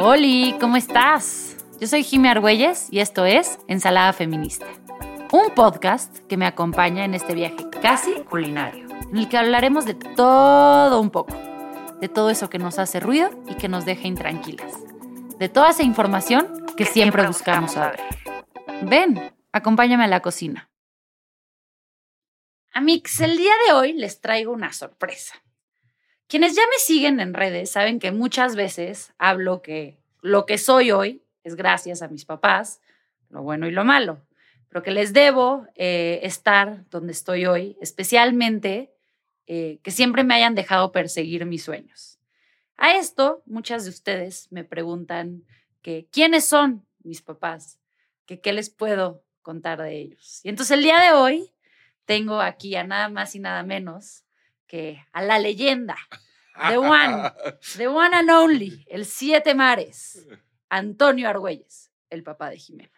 Hola, ¿cómo estás? Yo soy Jimmy Argüelles y esto es Ensalada Feminista, un podcast que me acompaña en este viaje casi culinario, en el que hablaremos de todo un poco, de todo eso que nos hace ruido y que nos deja intranquilas, de toda esa información que, siempre, buscamos saber. Ven, acompáñame a la cocina. Amix, el día de hoy les traigo una sorpresa. Quienes ya me siguen en redes saben que muchas veces hablo que lo que soy hoy es gracias a mis papás, lo bueno y lo malo, pero que les debo eh, estar donde estoy hoy, especialmente eh, que siempre me hayan dejado perseguir mis sueños. A esto, muchas de ustedes me preguntan que quiénes son mis papás, que qué les puedo contar de ellos. Y entonces el día de hoy tengo aquí a nada más y nada menos que a la leyenda, the one, the one and only, el siete mares, Antonio Argüelles, el papá de Jimena.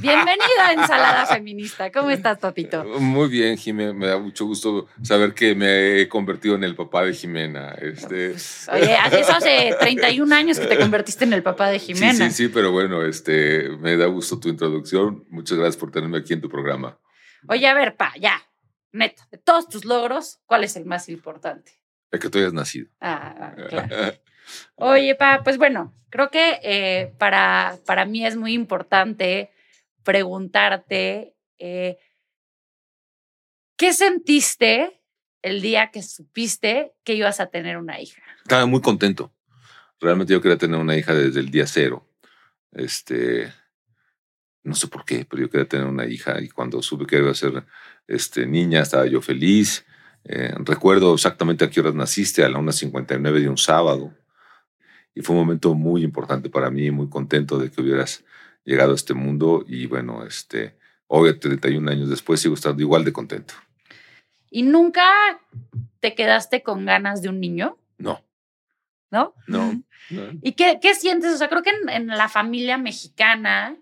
Bienvenida a Ensalada Feminista. ¿Cómo estás, papito? Muy bien, Jimena. Me da mucho gusto saber que me he convertido en el papá de Jimena. Este... Pues, oye, eso hace 31 años que te convertiste en el papá de Jimena. Sí, sí, sí, pero bueno, este, me da gusto tu introducción. Muchas gracias por tenerme aquí en tu programa. Oye, a ver, pa, ya, Neto, de todos tus logros, ¿cuál es el más importante? El que tú hayas nacido. Ah, claro. Oye, pa, pues bueno, creo que eh, para, para mí es muy importante preguntarte, eh, ¿qué sentiste el día que supiste que ibas a tener una hija? Estaba muy contento. Realmente yo quería tener una hija desde el día cero. Este, no sé por qué, pero yo quería tener una hija y cuando supe que iba a ser este, niña estaba yo feliz. Eh, recuerdo exactamente a qué horas naciste, a la 1.59 de un sábado. Y fue un momento muy importante para mí, muy contento de que hubieras llegado a este mundo. Y bueno, este, hoy, 31 años después, sigo estando igual de contento. ¿Y nunca te quedaste con ganas de un niño? No. ¿No? No. ¿Y qué, qué, sientes? O sea, creo que en, en la familia mexicana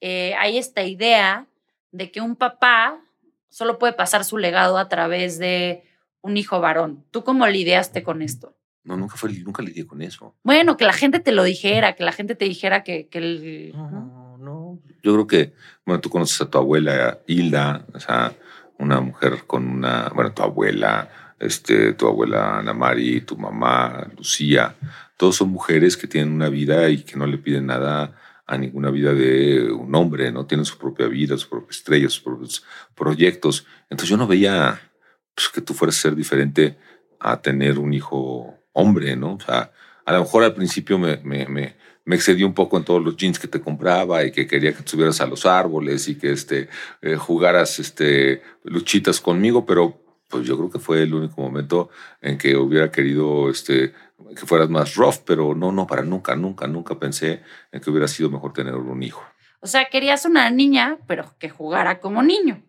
eh, hay esta idea de que un papá solo puede pasar su legado a través de un hijo varón. ¿Tú cómo lidiaste con esto? No, nunca, fue, nunca lidié con eso. Bueno, que la gente te lo dijera, que la gente te dijera que, que el... No, no, Yo creo que, bueno, tú conoces a tu abuela Hilda, o sea, una mujer con una, bueno, tu abuela, este, tu abuela Ana Mari, tu mamá, Lucía, todos son mujeres que tienen una vida y que no le piden nada a ninguna vida de un hombre, ¿no? Tienen su propia vida, su propia estrella, sus propios proyectos. Entonces yo no veía pues, que tú fueras a ser diferente a tener un hijo hombre, ¿no? O sea, a lo mejor al principio me, me, excedí un poco en todos los jeans que te compraba y que quería que subieras a los árboles y que este, eh, jugaras este, luchitas conmigo, pero pues yo creo que fue el único momento en que hubiera querido este, que fueras más rough, pero no, no, para nunca, nunca, nunca pensé en que hubiera sido mejor tener un hijo. O sea, querías una niña, pero que jugara como niño.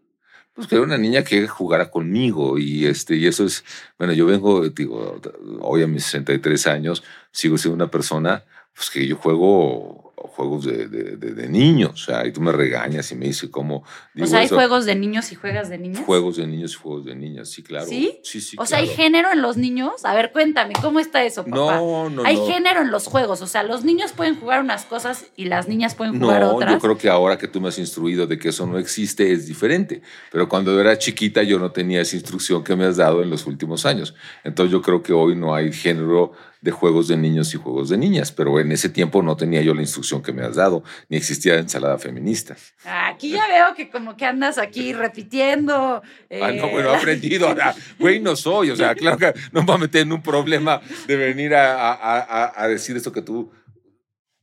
Pues que era una niña que jugara conmigo y este y eso es, bueno, yo vengo, digo, hoy a mis 63 años, sigo siendo una persona pues que yo juego juegos de, de, de, niños, o sea, y tú me regañas y me dices cómo... o sea, ¿hay juegos de niños y juegas de niñas? Juegos de niños y juegos de niñas, sí, claro. ¿Sí? Sí, sí, O sea, ¿hay género en los niños? A ver, cuéntame, ¿cómo está eso, papá? No, no, Hay no. género en los juegos, o sea, los niños pueden jugar unas cosas y las niñas pueden jugar no, otras. yo creo que ahora que tú me has instruido de que eso no existe es diferente. Pero cuando yo era chiquita yo no tenía esa instrucción que me has dado en los últimos años. Entonces yo creo que hoy no hay género de juegos de niños y juegos de niñas, pero en ese tiempo no tenía yo la instrucción que me has dado, ni existía ensalada feminista. Aquí ya veo que como que andas aquí repitiendo. Eh, Ah, no, bueno, he aprendido ahora. Güey, no soy. O sea, claro que no me voy a meter en un problema de venir a, a, a, a decir esto que tú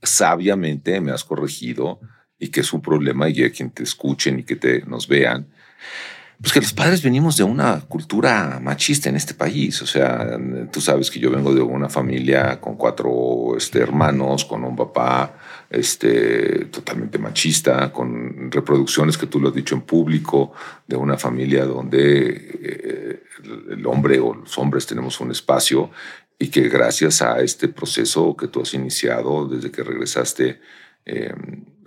sabiamente me has corregido y que es un problema y que quien te escuchen y que te nos vean. Pues que los padres venimos de una cultura machista en este país. O sea, tú sabes que yo vengo de una familia con cuatro este, hermanos, con un papá este, totalmente machista, con reproducciones que tú lo has dicho en público, de una familia donde eh, el hombre o los hombres tenemos un espacio y que gracias a este proceso que tú has iniciado desde que regresaste, eh,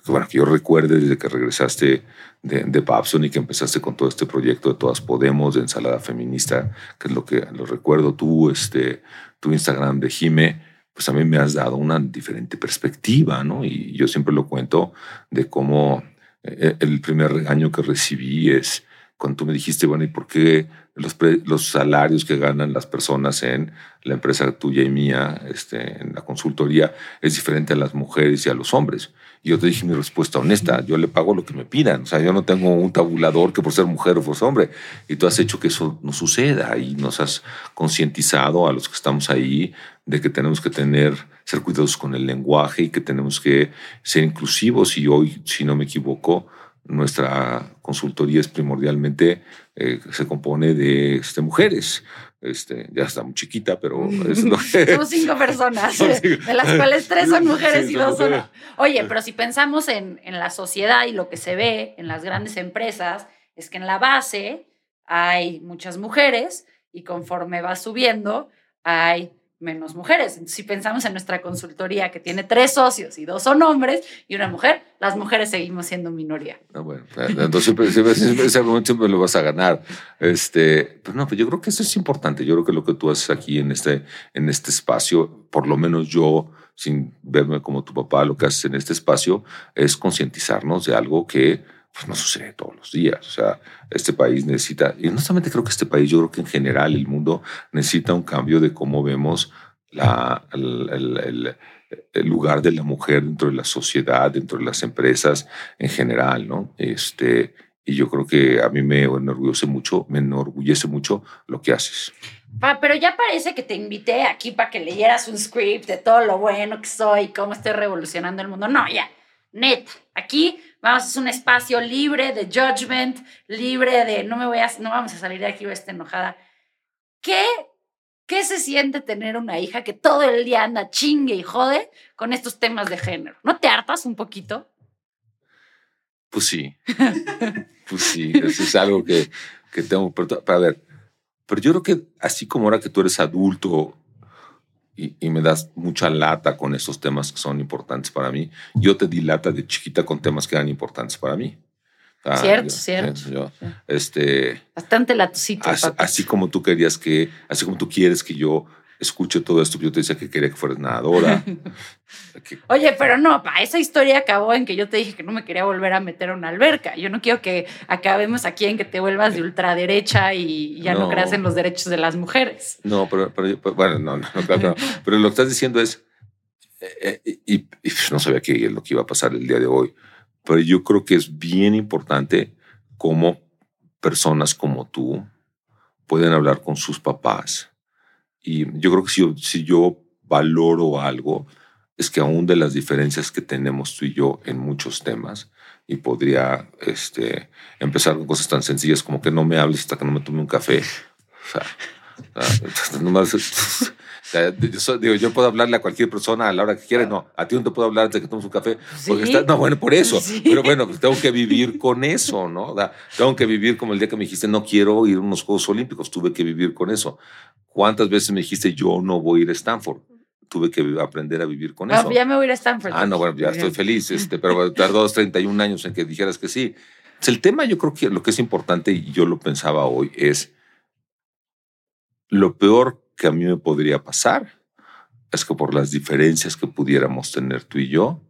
bueno, que yo recuerde desde que regresaste de, de Babson y que empezaste con todo este proyecto de Todas Podemos, de Ensalada Feminista, que es lo que lo recuerdo tú, este, tu Instagram de Jime, pues mí me has dado una diferente perspectiva, ¿no? Y yo siempre lo cuento de cómo eh, el primer regaño que recibí es cuando tú me dijiste, bueno, ¿y por qué los, los salarios que ganan las personas en la empresa tuya y mía, este, en la consultoría, es diferente a las mujeres y a los hombres? Y yo te dije mi respuesta honesta, yo le pago lo que me pidan, o sea, yo no tengo un tabulador que por ser mujer o por ser hombre, y tú has hecho que eso no suceda y nos has concientizado a los que estamos ahí de que tenemos que tener, ser cuidadosos con el lenguaje y que tenemos que ser inclusivos. Y hoy, si no me equivoco, nuestra consultoría es primordialmente, eh, se compone de este, mujeres. Este, ya está muy chiquita, pero es lo que... Somos cinco personas, de las cuales tres son mujeres y dos son... Oye, pero si pensamos en, en la sociedad y lo que se ve en las grandes empresas, es que en la base hay muchas mujeres y conforme va subiendo hay menos mujeres. Entonces, si pensamos en nuestra consultoría que tiene tres socios y dos son hombres y una mujer, las mujeres seguimos siendo minoría. Ah, bueno, entonces siempre, siempre, siempre, lo vas a ganar. Este, pero no, pues yo creo que eso es importante. Yo creo que lo que tú haces aquí en este, en este espacio, por lo menos yo, sin verme como tu papá, lo que haces en este espacio es concientizarnos de algo que pues no sucede todos los días. O sea, este país necesita, y no solamente creo que este país, yo creo que en general el mundo necesita un cambio de cómo vemos la, el, lugar de la mujer dentro de la sociedad, dentro de las empresas en general, ¿no? Este, y yo creo que a mí me enorgullece mucho, me enorgullece mucho lo que haces. pero ya parece que te invité aquí para que leyeras un script de todo lo bueno que soy, cómo estoy revolucionando el mundo. No, ya, neta, aquí Vamos, es un espacio libre de judgment, libre de no me voy a, no vamos a salir de aquí, voy a estar enojada. ¿Qué, ¿Qué se siente tener una hija que todo el día anda chingue y jode con estos temas de género? ¿No te hartas un poquito? Pues sí. pues sí, eso es algo que, que tengo. Para ver, pero yo creo que así como ahora que tú eres adulto y, me das mucha lata con esos temas que son importantes para mí. Yo te di lata de chiquita con temas que eran importantes para mí. Ah, cierto, cierto. este, Bastante latosito. Así, como tú querías que, así como tú quieres que yo escuche todo esto, yo te decía que quería que fueras nadadora. Oye, pero no, pa, esa historia acabó en que yo te dije que no me quería volver a meter a una alberca. Yo no quiero que acabemos aquí en que te vuelvas de ultraderecha y ya no, creas en los derechos de las mujeres. No, pero, bueno, no, no, claro, pero lo que estás diciendo es, eh, eh, y, no sabía qué es lo que iba a pasar el día de hoy, pero yo creo que es bien importante cómo personas como tú pueden hablar con sus papás. Y yo creo que si si yo valoro algo, es que aún de las diferencias que tenemos tú y yo en muchos temas, y podría este, empezar con cosas tan sencillas como que no me hables hasta que no me tome un café. O sea, yo, digo, yo puedo hablarle a cualquier persona a la hora que quiera. No, a ti no te puedo hablar antes de que tomes un café. Porque no, bueno, por eso. Pero bueno, pues tengo que vivir con eso, ¿no? tengo que vivir como el día que me dijiste, no quiero ir a unos Juegos Olímpicos. Tuve que vivir con eso. ¿Cuántas veces me dijiste, yo no voy a ir a Stanford? tuve que aprender a vivir con eso. Ya me voy a ir a Stanford. Ah, no, bueno, ya estoy feliz, este, pero tardó 31 años en que dijeras que sí. el tema, yo creo que lo que es importante, y yo lo pensaba hoy, es lo peor que a mí me podría pasar es que por las diferencias que pudiéramos tener tú y yo,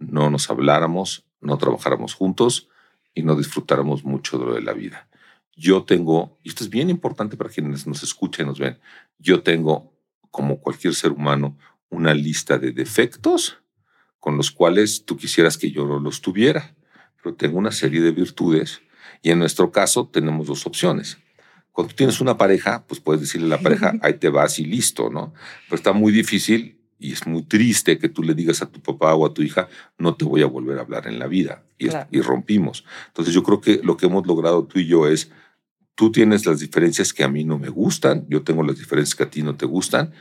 no nos habláramos, no trabajáramos juntos y no disfrutáramos mucho de lo de la vida. Yo tengo, y esto es bien importante para quienes nos escuchan y nos ven, yo tengo como cualquier ser humano, una lista de defectos con los cuales tú quisieras que yo no los tuviera, pero tengo una serie de virtudes y en nuestro caso tenemos dos opciones. Cuando tienes una pareja, pues puedes decirle a la pareja, ahí te vas y listo, ¿no? Pero está muy difícil y es muy triste que tú le digas a tu papá o a tu hija, no te voy a volver a hablar en la vida. Y, y rompimos. Entonces yo creo que lo que hemos logrado tú y yo es Tú tienes las diferencias que a mí no me gustan, yo tengo las diferencias que a ti no te gustan,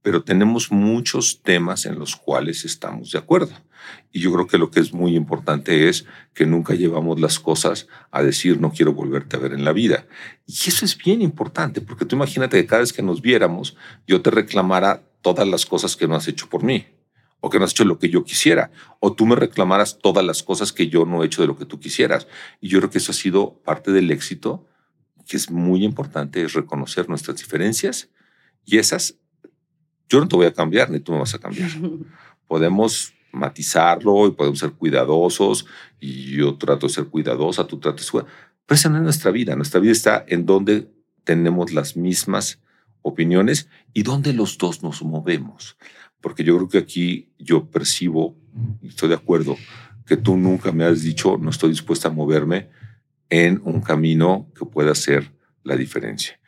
pero tenemos muchos temas en los cuales estamos de acuerdo. Y yo creo que lo que es muy importante es que nunca llevamos las cosas a decir no quiero volverte a ver en la vida. Y eso es bien importante, porque tú imagínate que cada vez que nos viéramos, yo te reclamara todas las cosas que no has hecho por mí, o que no has hecho lo que yo quisiera, o tú me reclamaras todas las cosas que yo no he hecho de lo que tú quisieras. Y yo creo que eso ha sido parte del éxito que es muy importante es reconocer nuestras diferencias y esas Yo no te voy a cambiar, ni tú me vas a cambiar. Podemos matizarlo y podemos ser cuidadosos y yo trato de ser cuidadosa, tú tratas de pero esa no es nuestra vida. Nuestra vida está en donde tenemos las mismas opiniones y donde los dos nos movemos. Porque yo creo que aquí yo percibo, estoy de acuerdo, que tú nunca me has dicho, no estoy dispuesta a moverme en un camino que pueda hacer la diferencia.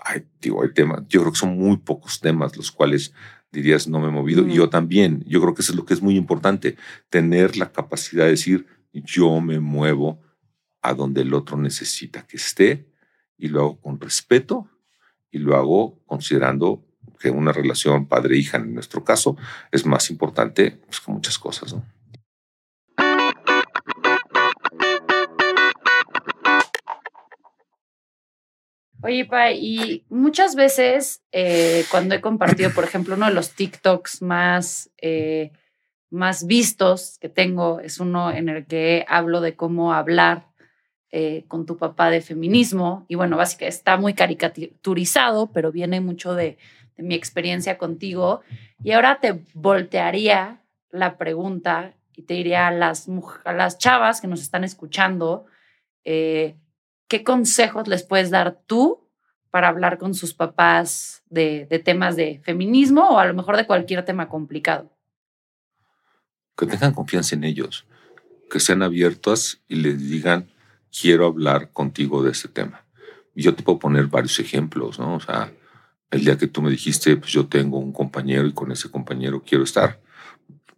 Ay, digo, hay temas, yo creo que son muy pocos temas los cuales dirías no me he movido. Y yo también, yo creo que eso es lo que es muy importante, tener la capacidad de decir yo me muevo a donde el otro necesita que esté y lo hago con respeto y lo hago considerando que una relación padre-hija en nuestro caso es más importante pues, que muchas cosas. ¿no? Oye, Pa, y muchas veces eh, cuando he compartido, por ejemplo, uno de los TikToks más, eh, más vistos que tengo es uno en el que hablo de cómo hablar eh, con tu papá de feminismo. Y bueno, básicamente está muy caricaturizado, pero viene mucho de, mi experiencia contigo. Y ahora te voltearía la pregunta y te diría a las, a las chavas que nos están escuchando, eh, ¿qué consejos les puedes dar tú para hablar con sus papás de, temas de feminismo o a lo mejor de cualquier tema complicado? Que tengan confianza en ellos, que sean abiertas y les digan, quiero hablar contigo de este tema. Yo te puedo poner varios ejemplos, ¿no? O sea, el día que tú me dijiste, pues yo tengo un compañero y con ese compañero quiero estar.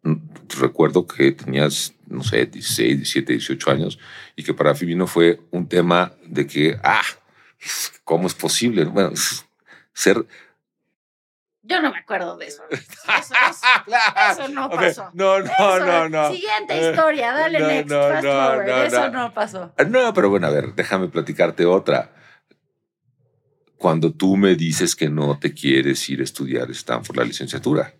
Recuerdo que tenías, no sé, 16, 17, 18 años y que para Fibino fue un tema de que, ah, ¿cómo es posible? Bueno, ser... Yo no me acuerdo de eso. Eso, no pasó. No, no, no, no. Siguiente eh, historia, dale next, fast forward. eso no pasó. No, pero bueno, a ver, déjame platicarte otra. Cuando tú me dices que no te quieres ir a estudiar Stanford la licenciatura,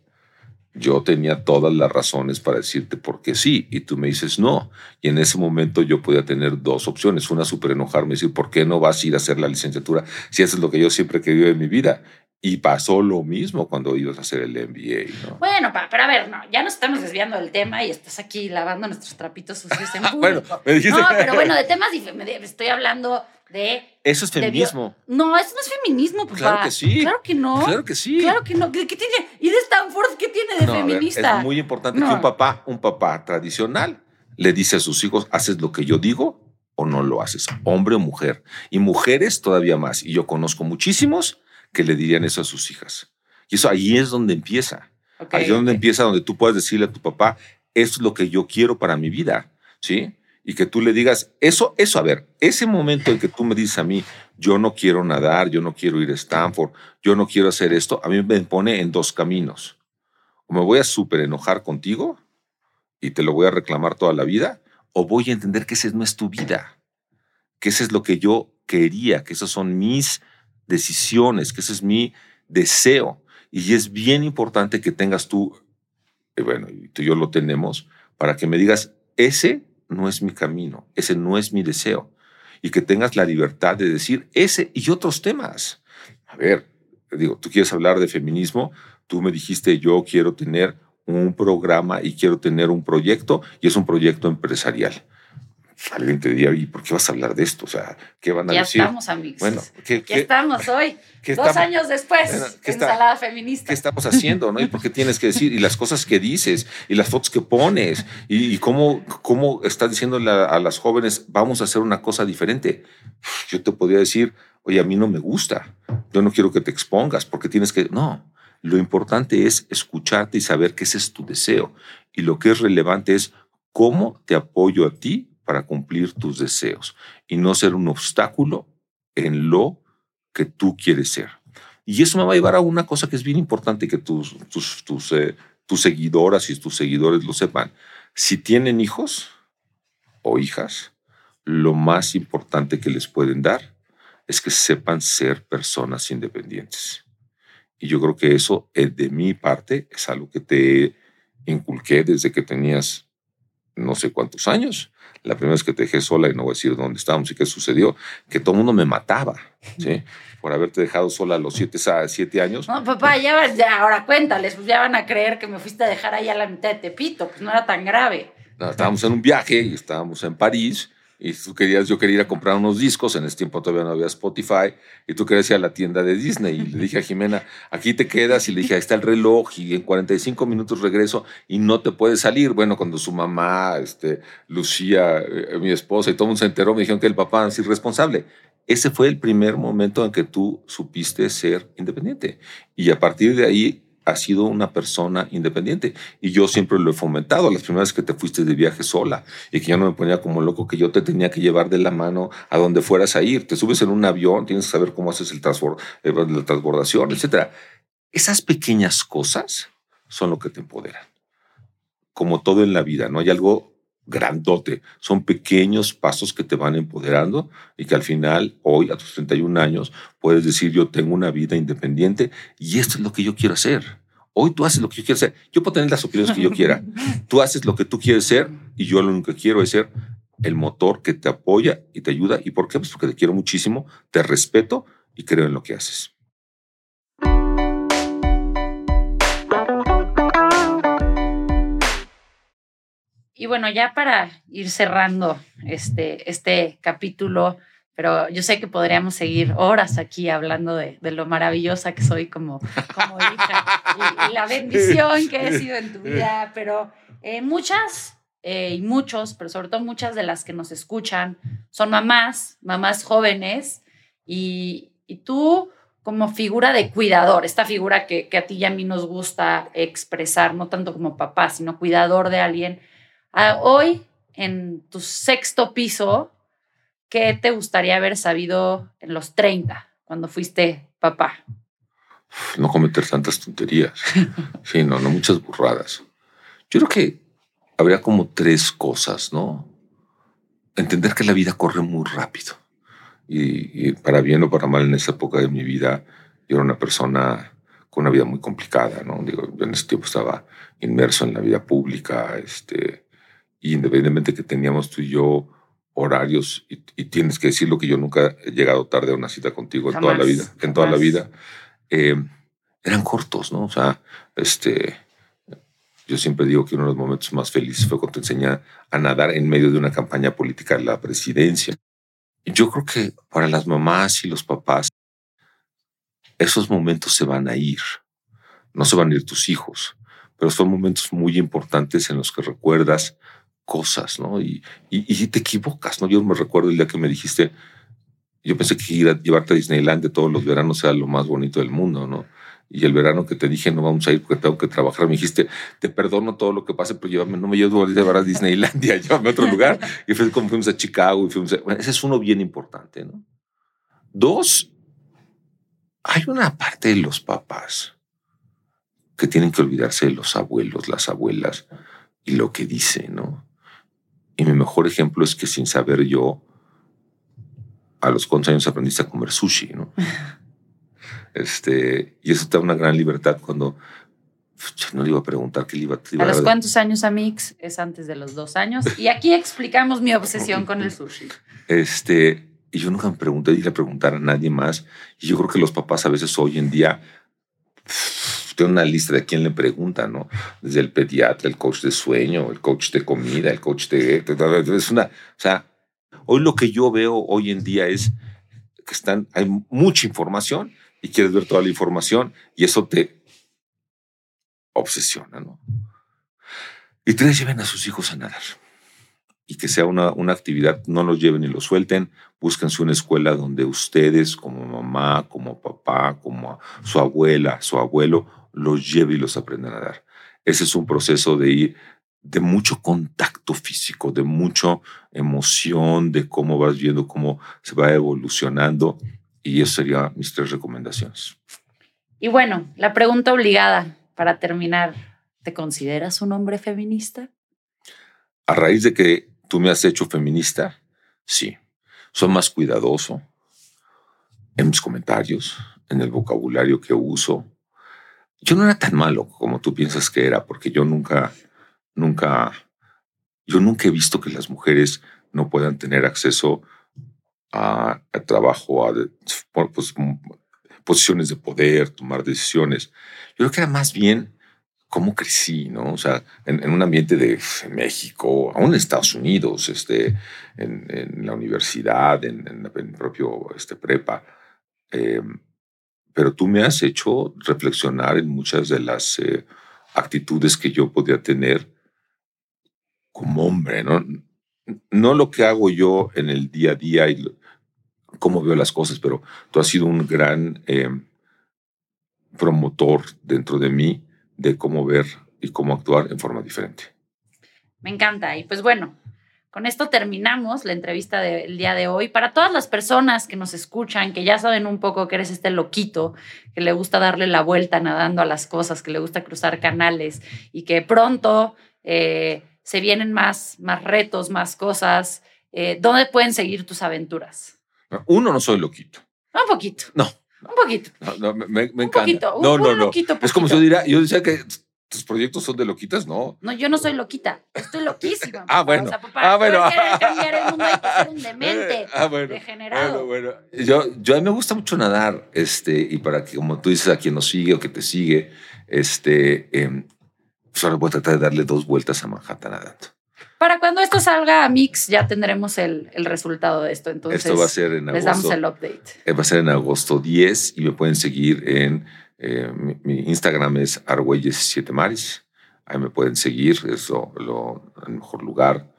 yo tenía todas las razones para decirte por qué sí, y tú me dices no. Y en ese momento yo podía tener dos opciones. Una, súper enojarme y decir, ¿por qué no vas a ir a hacer la licenciatura si eso es lo que yo siempre he querido en mi vida? Y pasó lo mismo cuando ibas a hacer el MBA. ¿no? Bueno, pero a ver, no, ya nos estamos desviando del tema y estás aquí lavando nuestros trapitos sucios en público. bueno, me dijiste... No, pero bueno, de temas estoy hablando de... Eso es feminismo. no, eso no es feminismo, papá. Claro que sí. Claro que no. Claro que sí. Claro que no. ¿Qué, tiene? ¿Y de Stanford qué tiene de feminista? es muy importante que un papá, un papá tradicional, le dice a sus hijos, ¿haces lo que yo digo o no lo haces? Hombre o mujer. Y mujeres todavía más. Y yo conozco muchísimos que le dirían eso a sus hijas. Y eso ahí es donde empieza. ahí es donde empieza, donde tú puedes decirle a tu papá, esto es lo que yo quiero para mi vida. ¿Sí? Y que tú le digas, eso, eso, a ver, ese momento en que tú me dices a mí, yo no quiero nadar, yo no quiero ir a Stanford, yo no quiero hacer esto, a mí me pone en dos caminos. O me voy a súper enojar contigo y te lo voy a reclamar toda la vida, o voy a entender que esa no es tu vida, que ese es lo que yo quería, que esas son mis decisiones, que ese es mi deseo. Y es bien importante que tengas tú, y bueno, tú y yo lo tenemos, para que me digas, ese no es mi camino, ese no es mi deseo. Y que tengas la libertad de decir ese y otros temas. A ver, digo, tú quieres hablar de feminismo, tú me dijiste yo quiero tener un programa y quiero tener un proyecto y es un proyecto empresarial alguien te diría, ¿y por qué vas a hablar de esto? O sea, ¿qué van a ya decir? Ya estamos, amigos. Bueno, ¿qué, estamos hoy? Dos años después, ensalada feminista. ¿Qué estamos haciendo? ¿no? ¿Y por qué tienes que decir? Y las cosas que dices, y las fotos que pones, y, cómo, cómo estás diciéndole a, las jóvenes, vamos a hacer una cosa diferente. Yo te podría decir, oye, a mí no me gusta, yo no quiero que te expongas, porque tienes que... No, lo importante es escucharte y saber que ese es tu deseo. Y lo que es relevante es cómo te apoyo a ti para cumplir tus deseos y no ser un obstáculo en lo que tú quieres ser. Y eso me va a llevar a una cosa que es bien importante que tus, tus, tus, eh, seguidoras y tus seguidores lo sepan. Si tienen hijos o hijas, lo más importante que les pueden dar es que sepan ser personas independientes. Y yo creo que eso, eh, de mi parte, es algo que te inculqué desde que tenías no sé cuántos años la primera vez que te dejé sola y no voy a decir dónde estábamos y qué sucedió, que todo el mundo me mataba, ¿sí? Por haberte dejado sola a los siete, siete años. No, papá, ya, ya, ahora cuéntales, pues ya van a creer que me fuiste a dejar ahí a la mitad de Tepito, pues no era tan grave. estábamos en un viaje y estábamos en París y tú querías, yo quería ir a comprar unos discos, en ese tiempo todavía no había Spotify, y tú querías ir a la tienda de Disney, y le dije a Jimena, aquí te quedas, y le dije, ahí está el reloj, y en 45 minutos regreso, y no te puedes salir. Bueno, cuando su mamá, este, Lucía, eh, mi esposa, y todo el mundo se enteró, me dijeron que el papá es irresponsable. Ese fue el primer momento en que tú supiste ser independiente. Y a partir de ahí has sido una persona independiente. Y yo siempre lo he fomentado. Las primeras que te fuiste de viaje sola y que yo no me ponía como loco, que yo te tenía que llevar de la mano a donde fueras a ir. Te subes en un avión, tienes que saber cómo haces el eh, la transbordación, etc. Esas pequeñas cosas son lo que te empoderan. Como todo en la vida, no hay algo grandote. Son pequeños pasos que te van empoderando y que al final, hoy, a tus 31 años, puedes decir, yo tengo una vida independiente y esto es lo que yo quiero hacer. Hoy tú haces lo que yo quiero hacer. Yo puedo tener las opiniones que yo quiera. Tú haces lo que tú quieres ser y yo lo único que quiero es ser el motor que te apoya y te ayuda. ¿Y por qué? Pues porque te quiero muchísimo, te respeto y creo en lo que haces. Y bueno, ya para ir cerrando este, este capítulo, pero yo sé que podríamos seguir horas aquí hablando de, lo maravillosa que soy como, como hija y, la bendición que he sido en tu vida, pero eh, muchas eh, y muchos, pero sobre todo muchas de las que nos escuchan son mamás, mamás jóvenes, y, y tú como figura de cuidador, esta figura que, que, a ti y a mí nos gusta expresar, no tanto como papá, sino cuidador de alguien, Ah, hoy, en tu sexto piso, ¿qué te gustaría haber sabido en los 30, cuando fuiste papá? No cometer tantas tonterías. Sí, no, no muchas burradas. Yo creo que habría como tres cosas, ¿no? Entender que la vida corre muy rápido. Y, para bien o para mal en esa época de mi vida, yo era una persona con una vida muy complicada, ¿no? Digo, en ese tiempo estaba inmerso en la vida pública, este, y independientemente que teníamos tú y yo horarios, y, tienes que decirlo que yo nunca he llegado tarde a una cita contigo en toda la vida, en toda la vida, eh, eran cortos, ¿no? O sea, este, yo siempre digo que uno de los momentos más felices fue cuando te enseñé a nadar en medio de una campaña política de la presidencia. Yo creo que para las mamás y los papás, esos momentos se van a ir. No se van a ir tus hijos, pero son momentos muy importantes en los que recuerdas cosas, ¿no? Y, y, te equivocas, ¿no? Yo me recuerdo el día que me dijiste, yo pensé que ir a llevarte a Disneyland de todos los veranos era lo más bonito del mundo, ¿no? Y el verano que te dije, no vamos a ir porque tengo que trabajar, me dijiste, te perdono todo lo que pase, pero llévame, no me llevo a llevar a Disneylandia, llévame a otro lugar. Y fue como fuimos a Chicago y fuimos a, bueno, ese es uno bien importante, ¿no? Dos, hay una parte de los papás que tienen que olvidarse de los abuelos, las abuelas y lo que dicen, ¿no? Y mi mejor ejemplo es que sin saber yo, a los cuantos años aprendiste a comer sushi, ¿no? este, y eso te da una gran libertad cuando no le iba a preguntar qué le iba, a... ¿A los cuántos años, Amix? Es antes de los dos años. Y aquí explicamos mi obsesión con el sushi. Este, y yo nunca me pregunté y le preguntar a nadie más. Y yo creo que los papás a veces hoy en día una lista de quién le pregunta, ¿no? Desde el pediatra, el coach de sueño, el coach de comida, el coach de... Es una, o sea, hoy lo que yo veo hoy en día es que están, hay mucha información y quieres ver toda la información y eso te obsesiona, ¿no? Y tres, lleven a sus hijos a nadar y que sea una, una actividad, no los lleven y los suelten, búsquense una escuela donde ustedes como mamá, como papá, como su abuela, su abuelo, los lleve y los aprenda a dar. Ese es un proceso de ir de mucho contacto físico, de mucha emoción, de cómo vas viendo cómo se va evolucionando. Y eso serían mis tres recomendaciones. Y bueno, la pregunta obligada para terminar, ¿te consideras un hombre feminista? A raíz de que tú me has hecho feminista, sí. Soy más cuidadoso en mis comentarios, en el vocabulario que uso, yo no era tan malo como tú piensas que era, porque yo nunca, nunca, yo nunca he visto que las mujeres no puedan tener acceso a, trabajo, a pues, posiciones de poder, tomar decisiones. Yo creo que era más bien cómo crecí, ¿no? O sea, en, un ambiente de México, aún en Estados Unidos, este, en, la universidad, en, el propio este, prepa. Em, pero tú me has hecho reflexionar en muchas de las eh, actitudes que yo podía tener como hombre, ¿no? No lo que hago yo en el día a día y cómo veo las cosas, pero tú has sido un gran em, promotor dentro de mí de cómo ver y cómo actuar en forma diferente. Me encanta. Y pues bueno, con esto terminamos la entrevista del día de hoy. Para todas las personas que nos escuchan, que ya saben un poco que eres este loquito, que le gusta darle la vuelta nadando a las cosas, que le gusta cruzar canales y que pronto eh, se vienen más, más retos, más cosas, eh, ¿dónde pueden seguir tus aventuras? Uno, no soy loquito. Un poquito. No. Un poquito. No, me, encanta. no, no, no. Es como yo diría, yo decía que tus proyectos son de loquitas, ¿no? No, yo no soy loquita. Estoy loquísima. ah, bueno. O sea, papá, ah, bueno. cambiar el mundo hay que ser un demente. Ah, bueno. Degenerado. Bueno, bueno. Yo, yo a mí me gusta mucho nadar, este, y para que, como tú dices, a quien nos sigue o que te sigue, este, eh, pues voy a tratar de darle dos vueltas a Manhattan nadando. Para cuando esto salga a Mix, ya tendremos el, el resultado de esto. Entonces, esto va a ser en agosto. Les damos el update. Eh, va a ser en agosto 10 y me pueden seguir en eh, mi, Instagram es Argüelles 7 Maris. Ahí me pueden seguir, es lo, el mejor lugar.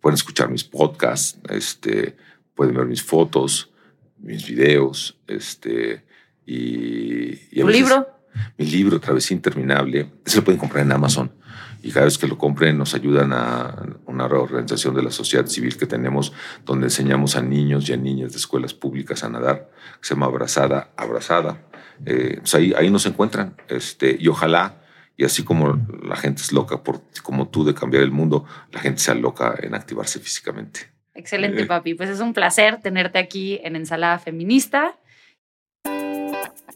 Pueden escuchar mis podcasts, este, pueden ver mis fotos, mis videos, este, y, y ¿Tu libro? Mi libro, Travesía Interminable, se lo pueden comprar en Amazon y cada vez que lo compren nos ayudan a una reorganización de la sociedad civil que tenemos donde enseñamos a niños y a niñas de escuelas públicas a nadar, que se llama Abrazada, Abrazada. Eh, pues ahí, ahí nos encuentran este, y ojalá, y así como la gente es loca por, como tú de cambiar el mundo, la gente sea loca en activarse físicamente. Excelente, eh. papi. Pues es un placer tenerte aquí en Ensalada Feminista.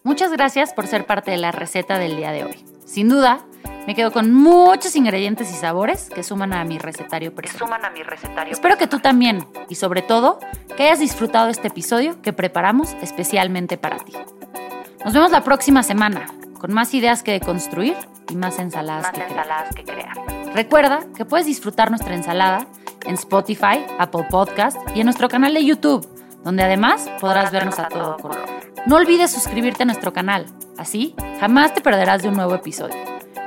Muchas gracias por ser parte de la receta del día de hoy. Sin duda, me quedo con muchos ingredientes y sabores que suman a mi recetario personal. suman a mi recetario. Espero que tú también y sobre todo que hayas disfrutado este episodio que preparamos especialmente para ti. Nos vemos la próxima semana con más ideas que deconstruir y más ensaladas, que, ensaladas que crear. Recuerda que puedes disfrutar nuestra ensalada en Spotify, Apple Podcast y en nuestro canal de YouTube, donde además podrás vernos a todo color. No olvides suscribirte a nuestro canal, así jamás te perderás de un nuevo episodio.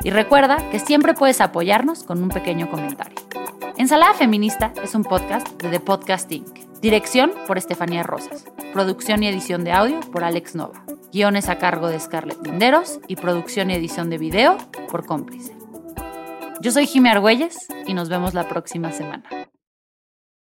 Y recuerda que siempre puedes apoyarnos con un pequeño comentario. Ensalada Feminista es un podcast de The Podcast Inc. Dirección por Estefanía Rosas. Producción y edición de audio por Alex Nova. Guiones a cargo de Scarlett Linderos y producción y edición de video por Cómplice. Yo soy Jimmy Argüelles y nos vemos la próxima semana.